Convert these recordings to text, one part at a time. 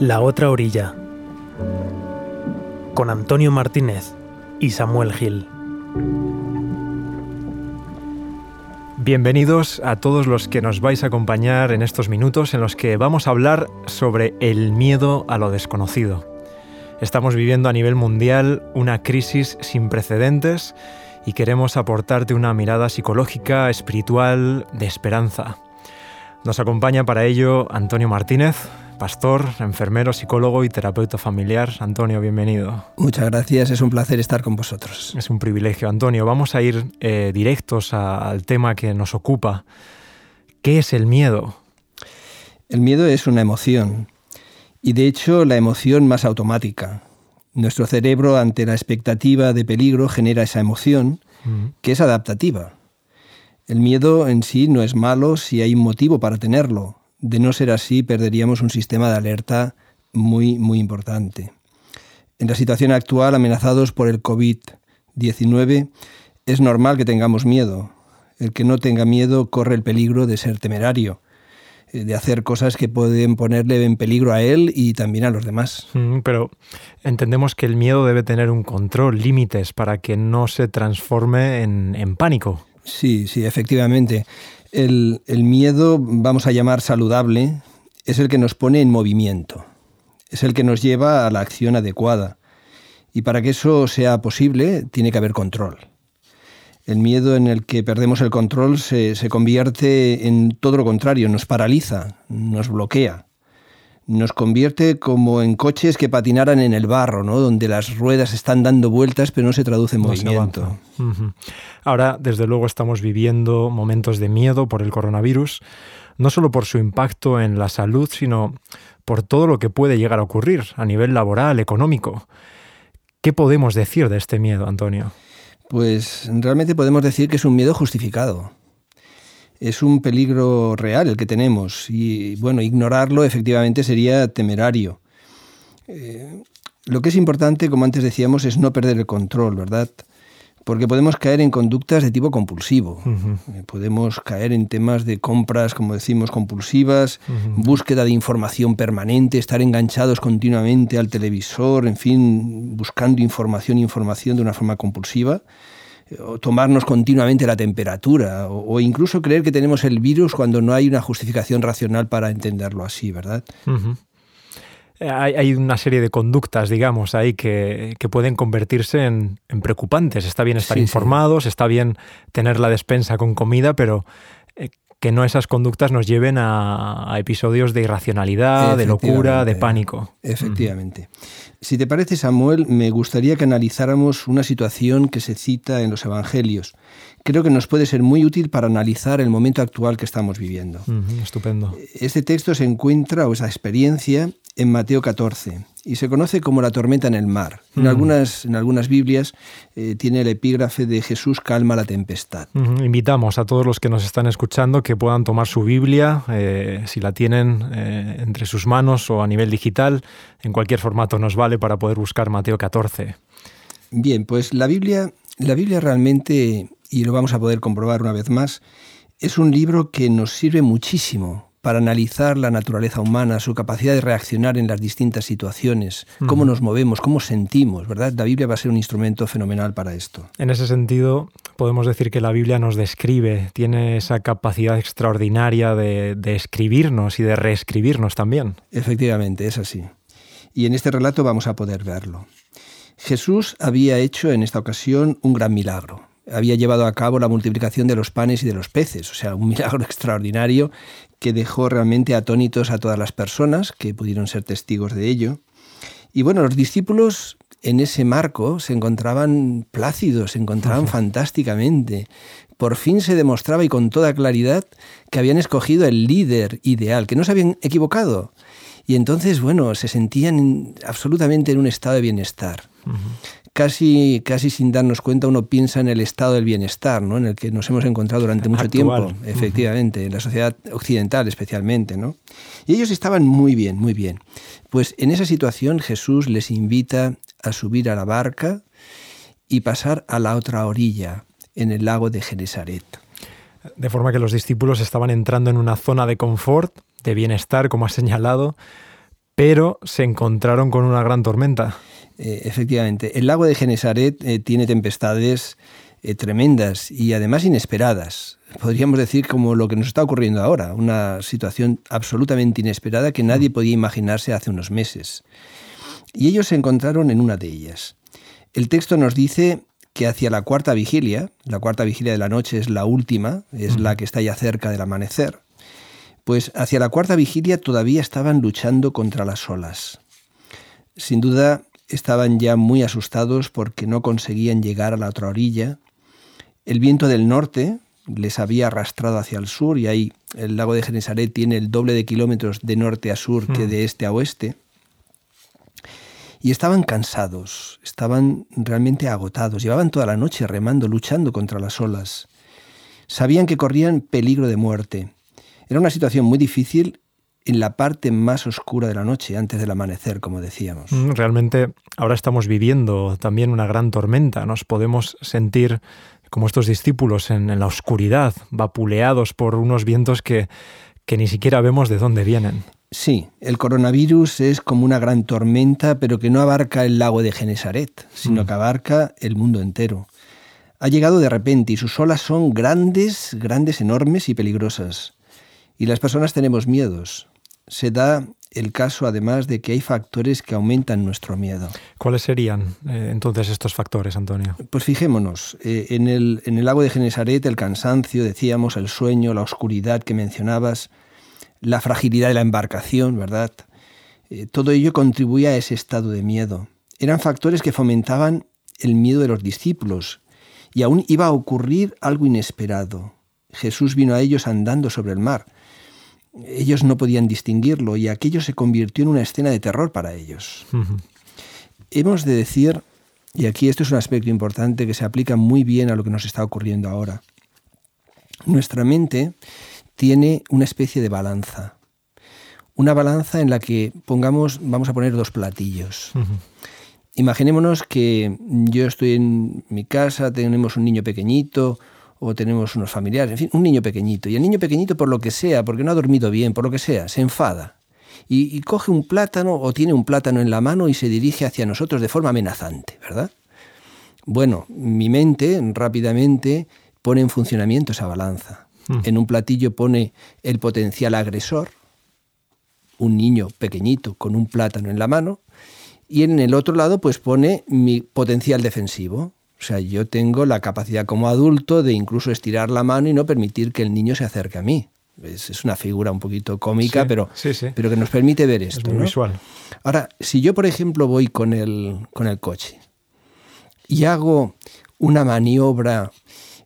La otra orilla. Con Antonio Martínez y Samuel Gil. Bienvenidos a todos los que nos vais a acompañar en estos minutos en los que vamos a hablar sobre el miedo a lo desconocido. Estamos viviendo a nivel mundial una crisis sin precedentes y queremos aportarte una mirada psicológica, espiritual, de esperanza. Nos acompaña para ello Antonio Martínez, pastor, enfermero, psicólogo y terapeuta familiar. Antonio, bienvenido. Muchas gracias, es un placer estar con vosotros. Es un privilegio, Antonio. Vamos a ir eh, directos al tema que nos ocupa. ¿Qué es el miedo? El miedo es una emoción y de hecho la emoción más automática. Nuestro cerebro ante la expectativa de peligro genera esa emoción que es adaptativa. El miedo en sí no es malo si hay un motivo para tenerlo. De no ser así, perderíamos un sistema de alerta muy, muy importante. En la situación actual, amenazados por el COVID-19, es normal que tengamos miedo. El que no tenga miedo corre el peligro de ser temerario eh, de hacer cosas que pueden ponerle en peligro a él y también a los demás. Mm, pero entendemos que el miedo debe tener un control, límites, para que no se transforme en, pánico. Sí, sí, efectivamente. El, el miedo, vamos a llamar saludable, es el que nos pone en movimiento, es el que nos lleva a la acción adecuada. Y para que eso sea posible, tiene que haber control. El miedo en el que perdemos el control se, convierte en todo lo contrario, nos paraliza, nos bloquea. Nos convierte como en coches que patinaran en el barro, ¿no? donde las ruedas están dando vueltas pero no se traduce en movimiento. Ahora, desde luego, estamos viviendo momentos de miedo por el coronavirus, no solo por su impacto en la salud, sino por todo lo que puede llegar a ocurrir a nivel laboral, económico. ¿Qué podemos decir de este miedo, Antonio? Pues realmente podemos decir que es un miedo justificado. Es un peligro real el que tenemos y bueno, ignorarlo efectivamente sería temerario. Eh, lo que es importante, como antes decíamos, es no perder el control, ¿verdad? porque podemos caer en conductas de tipo compulsivo. Eh, podemos caer en temas de compras, como decimos, compulsivas, búsqueda de información permanente, estar enganchados continuamente al televisor, en fin, buscando información, información de una forma compulsiva o tomarnos continuamente la temperatura, o, incluso creer que tenemos el virus cuando no hay una justificación racional para entenderlo así, ¿verdad? Hay, una serie de conductas, digamos, ahí que, pueden convertirse en, preocupantes. Está bien estar informados, está bien tener la despensa con comida, pero eh, que no esas conductas nos lleven a, episodios de irracionalidad, de locura, de pánico. Efectivamente. Si te parece, Samuel, me gustaría que analizáramos una situación que se cita en los Evangelios. Creo que nos puede ser muy útil para analizar el momento actual que estamos viviendo. estupendo. Este texto se encuentra, o esa experiencia, en Mateo 14 y se conoce como la tormenta en el mar. En, algunas, en algunas Biblias eh, tiene el epígrafe de Jesús calma la tempestad. Invitamos a todos los que nos están escuchando que puedan tomar su Biblia, eh, si la tienen eh, entre sus manos o a nivel digital, en cualquier formato nos vale para poder buscar Mateo 14. Bien, pues la Biblia, la Biblia realmente, y lo vamos a poder comprobar una vez más, es un libro que nos sirve muchísimo para analizar la naturaleza humana, su capacidad de reaccionar en las distintas situaciones, cómo nos movemos, cómo sentimos, ¿verdad? La Biblia va a ser un instrumento fenomenal para esto. En ese sentido, podemos decir que la Biblia nos describe, tiene esa capacidad extraordinaria de, de escribirnos y de reescribirnos también. Efectivamente, es así. Y en este relato vamos a poder verlo. Jesús había hecho en esta ocasión un gran milagro había llevado a cabo la multiplicación de los panes y de los peces, o sea, un milagro extraordinario que dejó realmente atónitos a todas las personas que pudieron ser testigos de ello. Y bueno, los discípulos en ese marco se encontraban plácidos, se encontraban fantásticamente. Por fin se demostraba y con toda claridad que habían escogido el líder ideal, que no se habían equivocado. Y entonces, bueno, se sentían absolutamente en un estado de bienestar casi, casi sin darnos cuenta uno piensa en el estado del bienestar, ¿no? en el que nos hemos encontrado durante mucho tiempo, efectivamente, en la sociedad occidental especialmente. ¿no? Y ellos estaban muy bien, muy bien. Pues en esa situación Jesús les invita a subir a la barca y pasar a la otra orilla, en el lago de Genesaret. De forma que los discípulos estaban entrando en una zona de confort, de bienestar, como ha señalado, pero se encontraron con una gran tormenta. Eh, efectivamente, el lago de Genesaret eh, tiene tempestades eh, tremendas y además inesperadas. Podríamos decir como lo que nos está ocurriendo ahora, una situación absolutamente inesperada que nadie podía imaginarse hace unos meses. Y ellos se encontraron en una de ellas. El texto nos dice que hacia la cuarta vigilia, la cuarta vigilia de la noche es la última, es la que está ya cerca del amanecer, pues hacia la cuarta vigilia todavía estaban luchando contra las olas. Sin duda estaban ya muy asustados porque no conseguían llegar a la otra orilla. El viento del norte les había arrastrado hacia el sur y ahí el lago de Genesaret tiene el doble de kilómetros de norte a sur que hmm. de este a oeste. Y estaban cansados, estaban realmente agotados, llevaban toda la noche remando, luchando contra las olas. Sabían que corrían peligro de muerte. Era una situación muy difícil en la parte más oscura de la noche, antes del amanecer, como decíamos. Mm, realmente ahora estamos viviendo también una gran tormenta. Nos podemos sentir como estos discípulos en, la oscuridad, vapuleados por unos vientos que, que ni siquiera vemos de dónde vienen. Sí, el coronavirus es como una gran tormenta, pero que no abarca el lago de Genesaret, sino mm. que abarca el mundo entero. Ha llegado de repente y sus olas son grandes, grandes, enormes y peligrosas. Y las personas tenemos miedos, se da el caso además de que hay factores que aumentan nuestro miedo. ¿Cuáles serían eh, entonces estos factores, Antonio? Pues fijémonos, eh, en, el, en el lago de Genesaret el cansancio, decíamos, el sueño, la oscuridad que mencionabas, la fragilidad de la embarcación, ¿verdad? Eh, todo ello contribuía a ese estado de miedo. Eran factores que fomentaban el miedo de los discípulos y aún iba a ocurrir algo inesperado. Jesús vino a ellos andando sobre el mar ellos no podían distinguirlo y aquello se convirtió en una escena de terror para ellos. Hemos de decir, y aquí esto es un aspecto importante que se aplica muy bien a lo que nos está ocurriendo ahora, nuestra mente tiene una especie de balanza, una balanza en la que pongamos, vamos a poner dos platillos. Imaginémonos que yo estoy en mi casa, tenemos un niño pequeñito, o tenemos unos familiares, en fin, un niño pequeñito. Y el niño pequeñito, por lo que sea, porque no ha dormido bien, por lo que sea, se enfada. Y, coge un plátano o tiene un plátano en la mano y se dirige hacia nosotros de forma amenazante, ¿verdad? Bueno, mi mente rápidamente pone en funcionamiento esa balanza. Hmm. En un platillo pone el potencial agresor, un niño pequeñito con un plátano en la mano, y en el otro lado pues pone mi potencial defensivo, o sea, yo tengo la capacidad como adulto de incluso estirar la mano y no permitir que el niño se acerque a mí. Es, una figura un poquito cómica, pero, pero que nos permite ver esto. Es muy visual. Ahora, si yo, por ejemplo, voy con el, con el coche y hago una maniobra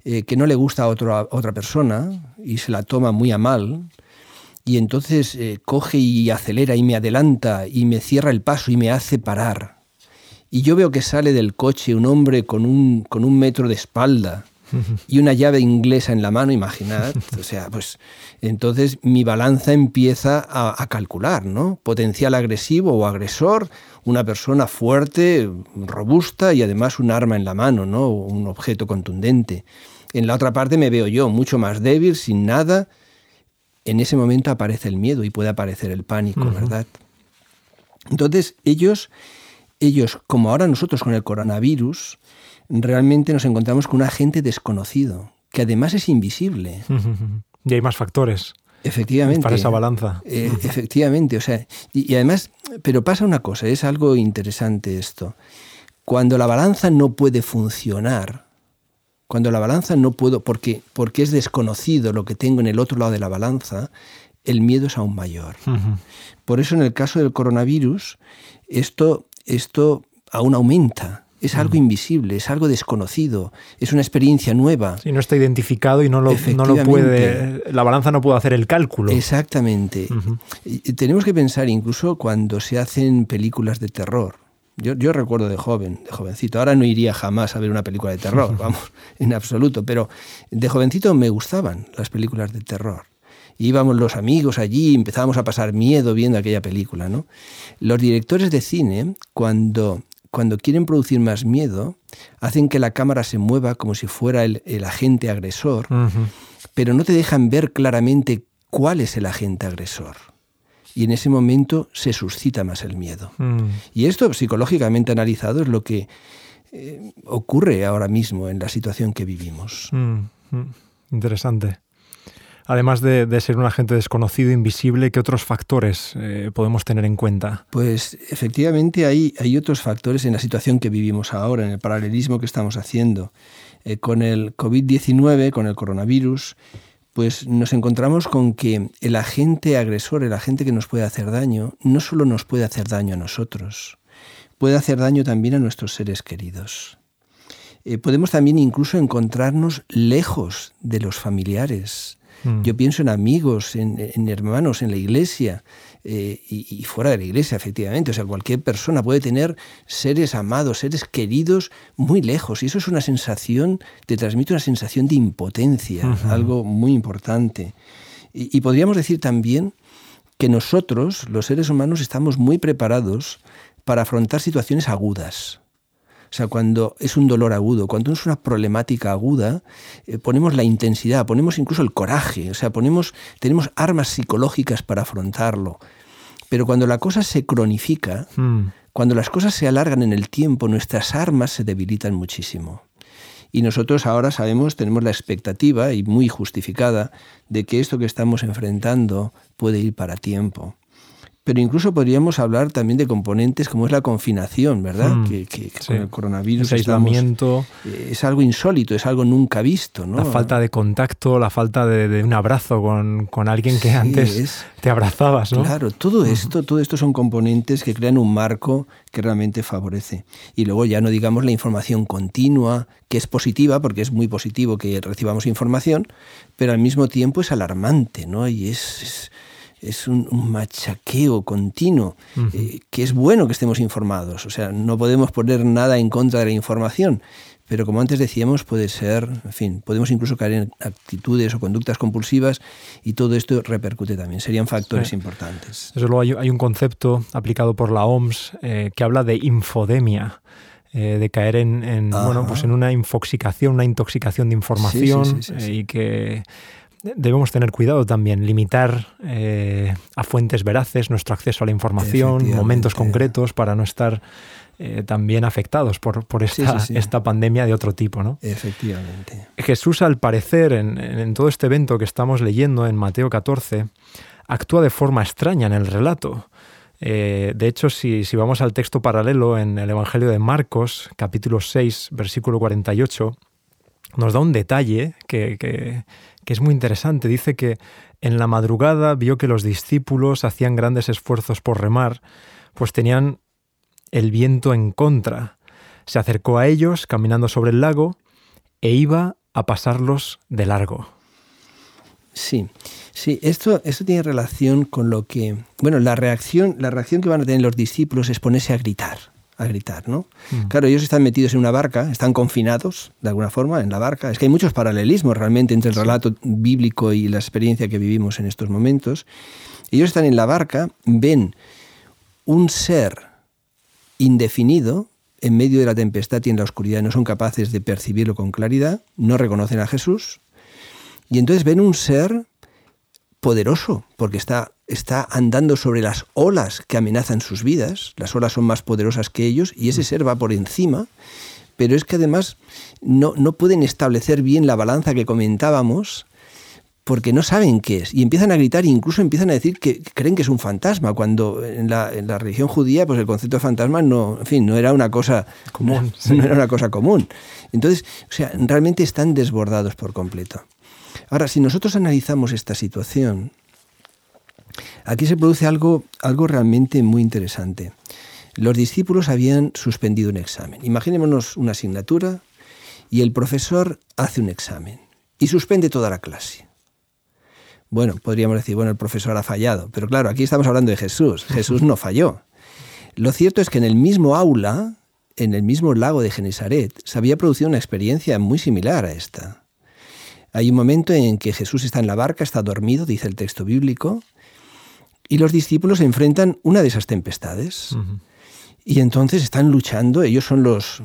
eh, que no le gusta a, otra persona y se la toma muy a mal, y entonces eh, coge y acelera y me adelanta y me cierra el paso y me hace parar y yo veo que sale del coche un hombre con un, con un metro de espalda y una llave inglesa en la mano, imaginad, o sea, pues entonces mi balanza empieza a, calcular, ¿no? Potencial agresivo o agresor, una persona fuerte, robusta y además un arma en la mano, ¿no? Un objeto contundente. En la otra parte me veo yo, mucho más débil, sin nada. En ese momento aparece el miedo y puede aparecer el pánico, ¿verdad? Entonces ellos ellos, como ahora nosotros con el coronavirus, realmente nos encontramos con un agente desconocido, que además es invisible. Y hay más factores. Efectivamente. Para esa balanza. Eh, efectivamente, o sea, y, además, pero pasa una cosa, es algo interesante esto. Cuando la balanza no puede funcionar, cuando la balanza no puedo, porque, porque es desconocido lo que tengo en el otro lado de la balanza, el miedo es aún mayor. Por eso en el caso del coronavirus, esto esto aún aumenta. Es algo invisible, es algo desconocido, es una experiencia nueva. Si no está identificado y no lo, no lo puede, la balanza no puede hacer el cálculo. Exactamente. tenemos que pensar incluso cuando se hacen películas de terror. Yo, yo, recuerdo de joven, de jovencito, ahora no iría jamás a ver una película de terror, vamos, en absoluto, pero de jovencito me gustaban las películas de terror íbamos los amigos allí y empezábamos a pasar miedo viendo aquella película. ¿no? Los directores de cine, cuando, cuando quieren producir más miedo, hacen que la cámara se mueva como si fuera el, agente agresor, pero no te dejan ver claramente cuál es el agente agresor. y en ese momento se suscita más el miedo. Mm. Y esto psicológicamente analizado es lo que eh, ocurre ahora mismo en la situación que vivimos. Mm, mm. Interesante. Además de, ser un agente desconocido, invisible, ¿qué otros factores eh, podemos tener en cuenta? Pues efectivamente hay, hay otros factores en la situación que vivimos ahora, en el paralelismo que estamos haciendo. Eh, con el COVID-19, con el coronavirus, pues nos encontramos con que el agente agresor, el agente que nos puede hacer daño, no solo nos puede hacer daño a nosotros, puede hacer daño también a nuestros seres queridos. Eh, podemos también incluso encontrarnos lejos de los familiares, Mm. Yo pienso en amigos, en, hermanos, en la iglesia eh, y, fuera de la iglesia, efectivamente. O sea, cualquier persona puede tener seres amados, seres queridos muy lejos. Y eso es una sensación, te transmite una sensación de impotencia, algo muy importante. y podríamos decir también que nosotros, los seres humanos, estamos muy preparados para afrontar situaciones agudas. O sea, cuando es un dolor agudo, cuando es una problemática aguda, eh, ponemos la intensidad, ponemos incluso el coraje, o sea, ponemos, tenemos armas psicológicas para afrontarlo. Pero cuando la cosa se cronifica, hmm. cuando las cosas se alargan en el tiempo, nuestras armas se debilitan muchísimo. Y nosotros ahora sabemos, tenemos la expectativa, y muy justificada, de que esto que estamos enfrentando puede ir para tiempo pero incluso podríamos hablar también de componentes como es la confinación, ¿verdad? Hmm, que, con el coronavirus. El aislamiento. Eh, es algo insólito, es algo nunca visto, ¿no? La falta de contacto, la falta de, un abrazo con, alguien que antes te abrazabas, ¿no? Claro, todo esto, todo esto son componentes que crean un marco que realmente favorece. Y luego ya no digamos la información continua, que es positiva, porque es muy positivo que recibamos información, pero al mismo tiempo es alarmante, ¿no? Y es es un, machaqueo continuo, eh, que es bueno que estemos informados. O sea, no podemos poner nada en contra de la información, pero como antes decíamos, puede ser, en fin, podemos incluso caer en actitudes o conductas compulsivas y todo esto repercute también. Serían factores importantes. Desde luego hay, un concepto aplicado por la OMS eh, que habla de infodemia. Eh, de caer en, bueno, pues en una infoxicación, una intoxicación de información y que debemos tener cuidado también, limitar eh, a fuentes veraces nuestro acceso a la información, momentos concretos para no estar eh, también afectados por, por esta, esta, pandemia de otro tipo. ¿no? Efectivamente. Jesús, al parecer, en, todo este evento que estamos leyendo en Mateo 14, actúa de forma extraña en el relato. Eh, de hecho, si, si, vamos al texto paralelo en el Evangelio de Marcos, capítulo 6, versículo 48, nos da un detalle que, que es muy interesante. Dice que en la madrugada vio que los discípulos hacían grandes esfuerzos por remar, pues tenían el viento en contra. Se acercó a ellos caminando sobre el lago e iba a pasarlos de largo. Sí, sí, esto, esto tiene relación con lo que, bueno, la reacción, la reacción que van a tener los discípulos es ponerse a gritar a gritar, ¿no? Mm. Claro, ellos están metidos en una barca, están confinados de alguna forma en la barca. Es que hay muchos paralelismos realmente entre el relato bíblico y la experiencia que vivimos en estos momentos. Ellos están en la barca, ven un ser indefinido en medio de la tempestad y en la oscuridad, no son capaces de percibirlo con claridad, no reconocen a Jesús, y entonces ven un ser poderoso, porque está, está andando sobre las olas que amenazan sus vidas, las olas son más poderosas que ellos, y ese ser va por encima, pero es que además no, no pueden establecer bien la balanza que comentábamos, porque no saben qué es. Y empiezan a gritar e incluso empiezan a decir que creen que es un fantasma, cuando en la, en la religión judía pues el concepto de fantasma no, en fin, no era una cosa común. No era una cosa común. Entonces, o sea, realmente están desbordados por completo. Ahora, si nosotros analizamos esta situación, aquí se produce algo, algo realmente muy interesante. Los discípulos habían suspendido un examen. Imaginémonos una asignatura y el profesor hace un examen y suspende toda la clase. Bueno, podríamos decir, bueno, el profesor ha fallado, pero claro, aquí estamos hablando de Jesús. Jesús no falló. Lo cierto es que en el mismo aula, en el mismo lago de Genesaret, se había producido una experiencia muy similar a esta. Hay un momento en que Jesús está en la barca, está dormido, dice el texto bíblico, y los discípulos enfrentan una de esas tempestades. Y entonces están luchando, ellos son los,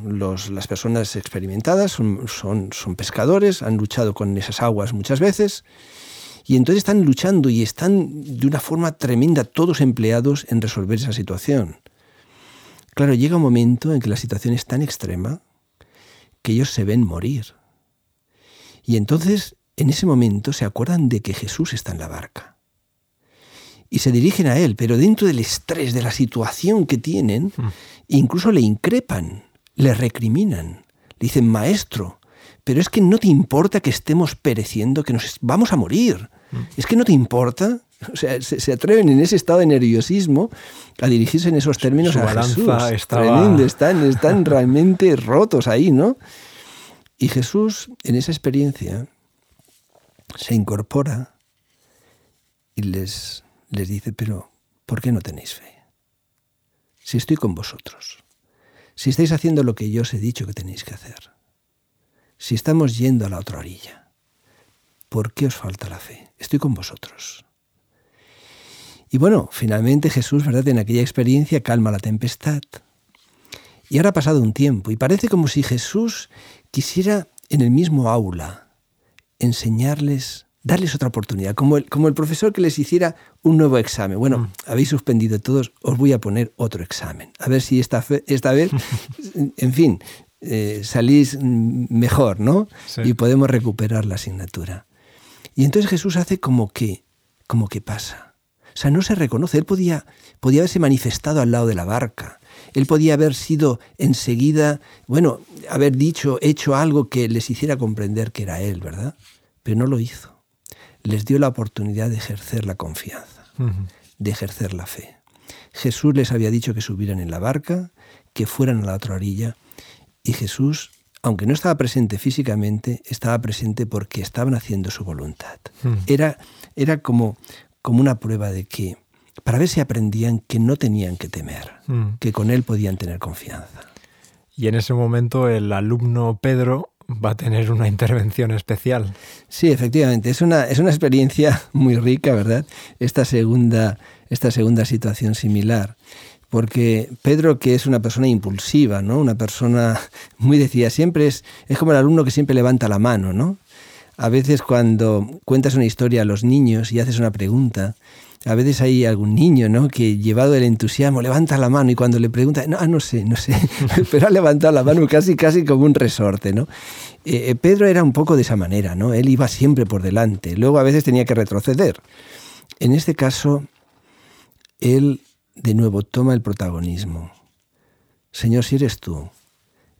las personas experimentadas, son, son, pescadores, han luchado con esas aguas muchas veces, Y entonces están luchando y están de una forma tremenda todos empleados en resolver esa situación. Claro, llega un momento en que la situación es tan extrema que ellos se ven morir. Y entonces, en ese momento, se acuerdan de que Jesús está en la barca. Y se dirigen a él, pero dentro del estrés de la situación que tienen, mm. incluso le increpan, le recriminan. Le dicen, maestro, pero es que no te importa que estemos pereciendo, que nos vamos a morir. Mm. Es que no te importa. O sea, se, atreven en ese estado de nerviosismo a dirigirse en esos términos a Jesús. están, están realmente rotos ahí, ¿no? Y Jesús, en esa experiencia, se incorpora y les, les dice, pero ¿por qué no tenéis fe? Si estoy con vosotros, si estáis haciendo lo que yo os he dicho que tenéis que hacer, si estamos yendo a la otra orilla, ¿por qué os falta la fe? Estoy con vosotros. Y bueno, finalmente Jesús, ¿verdad? En aquella experiencia calma la tempestad. Y ahora ha pasado un tiempo y parece como si Jesús quisiera en el mismo aula enseñarles, darles otra oportunidad, como el, como el profesor que les hiciera un nuevo examen. Bueno, mm. habéis suspendido todos, os voy a poner otro examen. A ver si esta, esta vez, en fin, eh, salís mejor, ¿no? Y podemos recuperar la asignatura. Y entonces Jesús hace como que, como que pasa. O sea, no se reconoce. Él podía, podía haberse manifestado al lado de la barca. Él podía haber sido enseguida, bueno, haber dicho, hecho algo que les hiciera comprender que era Él, ¿verdad? Pero no lo hizo. Les dio la oportunidad de ejercer la confianza, de ejercer la fe. Jesús les había dicho que subieran en la barca, que fueran a la otra orilla, y Jesús, aunque no estaba presente físicamente, estaba presente porque estaban haciendo su voluntad. Era, era como, como una prueba de que, para ver si aprendían que no tenían que temer, que con Él podían tener confianza. Y en ese momento el alumno Pedro va a tener una intervención especial. Sí, efectivamente, es una, es una experiencia muy rica, ¿verdad? Esta segunda, esta segunda situación similar porque Pedro, que es una persona impulsiva, ¿no? una persona muy decidida, siempre es, es como el alumno que siempre levanta la mano. ¿no? A veces cuando cuentas una historia a los niños y haces una pregunta, a veces hay algún niño ¿no? que llevado del entusiasmo levanta la mano y cuando le pregunta, no, ah, no sé, no sé, pero ha levantado la mano casi, casi como un resorte. ¿no? Eh, eh, Pedro era un poco de esa manera, ¿no? él iba siempre por delante, luego a veces tenía que retroceder. En este caso, él de nuevo toma el protagonismo. Señor, si eres tú,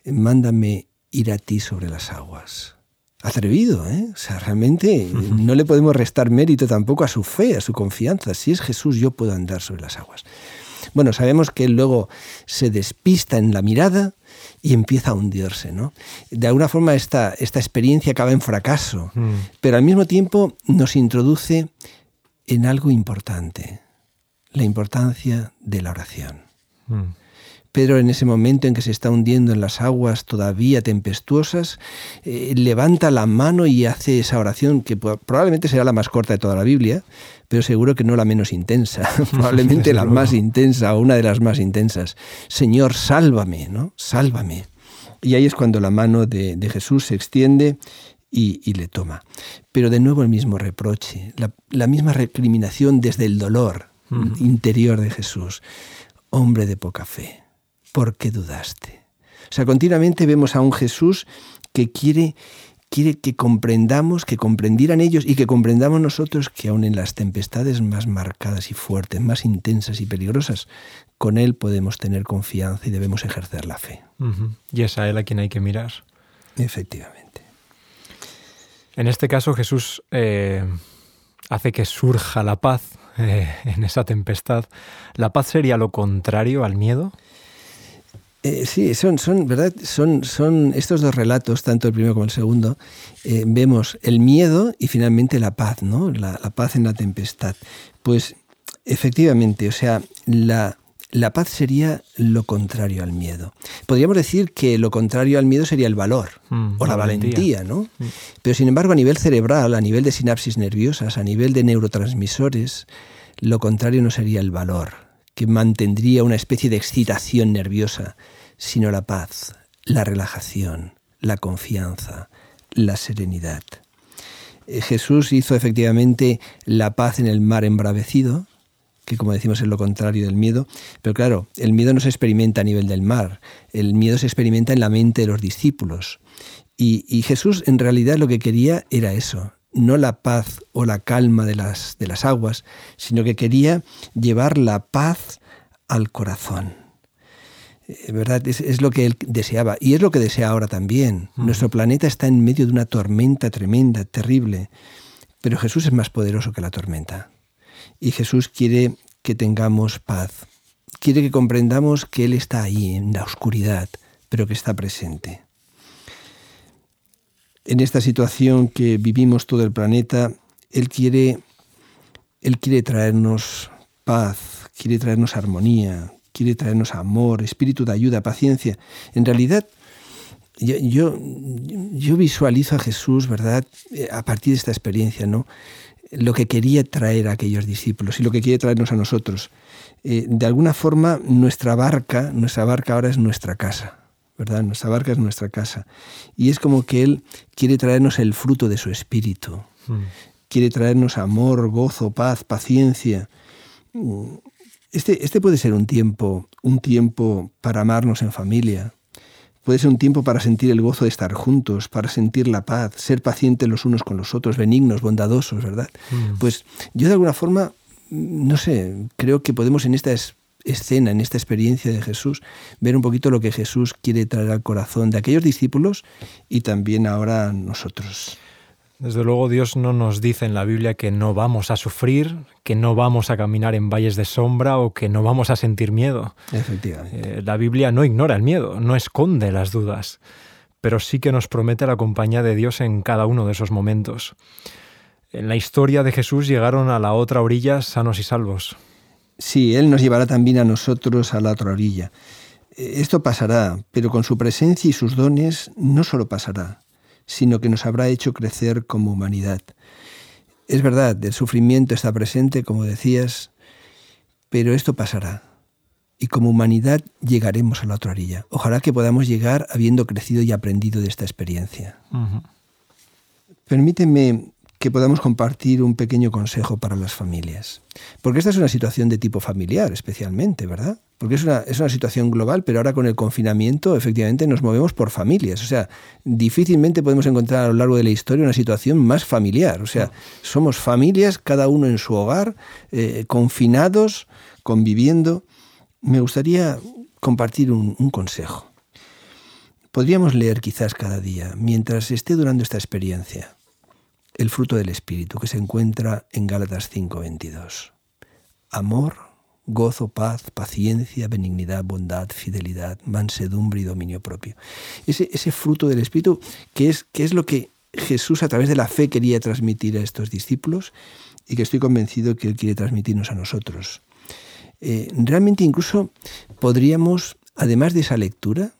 mándame ir a ti sobre las aguas. Atrevido, ¿eh? O sea, realmente no le podemos restar mérito tampoco a su fe, a su confianza. Si es Jesús, yo puedo andar sobre las aguas. Bueno, sabemos que él luego se despista en la mirada y empieza a hundirse, ¿no? De alguna forma esta, esta experiencia acaba en fracaso, mm. pero al mismo tiempo nos introduce en algo importante la importancia de la oración. Mm. Pedro en ese momento en que se está hundiendo en las aguas todavía tempestuosas, eh, levanta la mano y hace esa oración que probablemente será la más corta de toda la Biblia, pero seguro que no la menos intensa, probablemente la más intensa o una de las más intensas. Señor, sálvame, ¿no? Sálvame. Y ahí es cuando la mano de, Jesús se extiende y, le toma. Pero de nuevo el mismo reproche, la misma recriminación desde el dolor, interior de Jesús. Hombre de poca fe, ¿por qué dudaste? O sea, continuamente vemos a un Jesús que quiere, quiere que comprendamos, que comprendieran ellos y que comprendamos nosotros que aun en las tempestades más marcadas y fuertes, más intensas y peligrosas, con Él podemos tener confianza y debemos ejercer la fe. Y es a Él a quien hay que mirar. Efectivamente. En este caso Jesús eh, hace que surja la paz eh, en esa tempestad, ¿la paz sería lo contrario al miedo? Eh, sí, son, son, ¿verdad? Son, son estos dos relatos, tanto el primero como el segundo, eh, vemos el miedo y finalmente la paz, ¿no? La, la, paz en la tempestad. Pues efectivamente, o sea, la, la paz sería lo contrario al miedo. Podríamos decir que lo contrario al miedo sería el valor mm, o la, valentía, ¿no? Mm. Pero sin embargo, a nivel cerebral, a nivel de sinapsis nerviosas, a nivel de neurotransmisores, lo contrario no sería el valor, que mantendría una especie de excitación nerviosa, sino la paz, la relajación, la confianza, la serenidad. Eh, Jesús hizo efectivamente la paz en el mar embravecido, que como decimos es lo contrario del miedo, pero claro, el miedo no se experimenta a nivel del mar, el miedo se experimenta en la mente de los discípulos. Y, Jesús en realidad lo que quería era eso, no la paz o la calma de las, de las aguas, sino que quería llevar la paz al corazón. Eh, ¿Verdad? Es, lo que él deseaba y es lo que desea ahora también. Nuestro planeta está en medio de una tormenta tremenda, terrible, pero Jesús es más poderoso que la tormenta. Y Jesús quiere que tengamos paz. Quiere que comprendamos que Él está ahí, en la oscuridad, pero que está presente. En esta situación que vivimos todo el planeta, Él quiere, Él quiere traernos paz, quiere traernos armonía, quiere traernos amor, espíritu de ayuda, paciencia. En realidad, yo, yo, visualizo a Jesús, ¿verdad? Eh, a partir de esta experiencia, ¿no? Lo que quería traer a aquellos discípulos y lo que quiere traernos a nosotros. Eh, de alguna forma, nuestra barca, nuestra barca ahora es nuestra casa, ¿verdad? Nuestra barca es nuestra casa. Y es como que Él quiere traernos el fruto de su espíritu. Hmm. Quiere traernos amor, gozo, paz, paciencia. Este, este puede ser un tiempo, un tiempo para amarnos en familia. Puede ser un tiempo para sentir el gozo de estar juntos, para sentir la paz, ser pacientes los unos con los otros, benignos, bondadosos, ¿verdad? Mm. Pues yo de alguna forma, no sé, creo que podemos en esta escena, en esta experiencia de Jesús, ver un poquito lo que Jesús quiere traer al corazón de aquellos discípulos y también ahora nosotros. Desde luego Dios no nos dice en la Biblia que no vamos a sufrir, que no vamos a caminar en valles de sombra o que no vamos a sentir miedo. Efectivamente. Eh, la Biblia no ignora el miedo, no esconde las dudas, pero sí que nos promete la compañía de Dios en cada uno de esos momentos. En la historia de Jesús llegaron a la otra orilla sanos y salvos. Sí, Él nos llevará también a nosotros a la otra orilla. Eh, esto pasará, pero con su presencia y sus dones no solo pasará, sino que nos habrá hecho crecer como humanidad. Es verdad, el sufrimiento está presente, como decías, pero esto pasará. Y como humanidad llegaremos a la otra orilla. Ojalá que podamos llegar habiendo crecido y aprendido de esta experiencia. Permíteme que podamos compartir un pequeño consejo para las familias. Porque esta es una situación de tipo familiar, especialmente, ¿verdad? Porque es una, es una situación global, pero ahora con el confinamiento efectivamente nos movemos por familias. O sea, difícilmente podemos encontrar a lo largo de la historia una situación más familiar. O sea, somos familias, cada uno en su hogar, eh, confinados, conviviendo. Me gustaría compartir un, un consejo. Podríamos leer quizás cada día, mientras esté durando esta experiencia, el fruto del Espíritu que se encuentra en Gálatas 5:22. Amor, gozo, paz, paciencia, benignidad, bondad, fidelidad, mansedumbre y dominio propio. Ese, ese fruto del Espíritu que es, que es lo que Jesús a través de la fe quería transmitir a estos discípulos y que estoy convencido que Él quiere transmitirnos a nosotros. Eh, realmente incluso podríamos, además de esa lectura,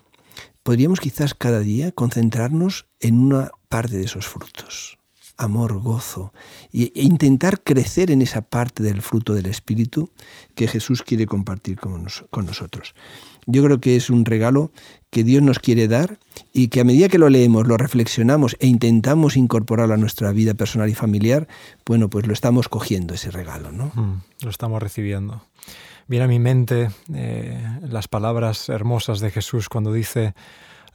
podríamos quizás cada día concentrarnos en una parte de esos frutos amor, gozo, e intentar crecer en esa parte del fruto del Espíritu que Jesús quiere compartir con, nosotros. Yo creo que es un regalo que Dios nos quiere dar y que a medida que lo leemos, lo reflexionamos e intentamos incorporarlo a nuestra vida personal y familiar, bueno, pues lo estamos cogiendo ese regalo, ¿no? Mm, lo estamos recibiendo. Viene a mi mente eh, las palabras hermosas de Jesús cuando dice,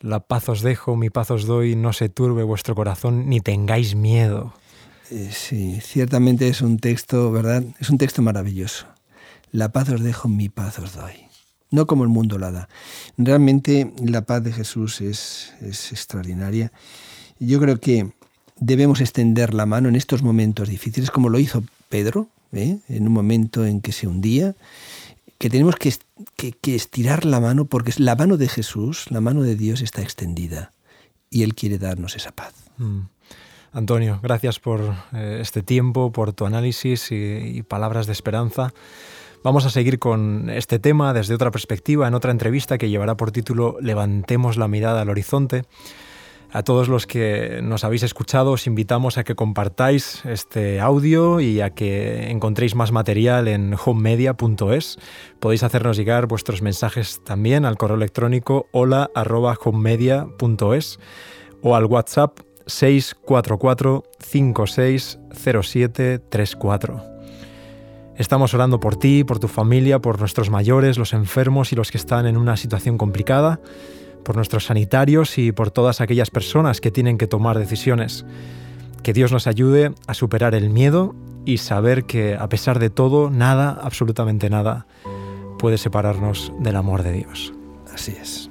la paz os dejo, mi paz os doy, no se turbe vuestro corazón, ni tengáis miedo. Eh, sí, ciertamente es un texto, ¿verdad? Es un texto maravilloso. La paz os dejo, mi paz os doy. No como el mundo la da. Realmente la paz de Jesús es, es extraordinaria. Yo creo que debemos extender la mano en estos momentos difíciles, como lo hizo Pedro, ¿eh? en un momento en que se hundía que tenemos que, estirar la mano porque la mano de Jesús, la mano de Dios está extendida y Él quiere darnos esa paz. Mm. Antonio, gracias por eh, este tiempo, por tu análisis y palabras de esperanza. Vamos a seguir con este tema desde otra perspectiva en otra entrevista que llevará por título Levantemos la mirada al horizonte. A todos los que nos habéis escuchado os invitamos a que compartáis este audio y a que encontréis más material en homemedia.es. Podéis hacernos llegar vuestros mensajes también al correo electrónico hola@homemedia.es o al WhatsApp 644 560734. Estamos orando por ti, por tu familia, por nuestros mayores, los enfermos y los que están en una situación complicada, por nuestros sanitarios y por todas aquellas personas que tienen que tomar decisiones. Que Dios nos ayude a superar el miedo y saber que a pesar de todo, nada, absolutamente nada, puede separarnos del amor de Dios. Así es.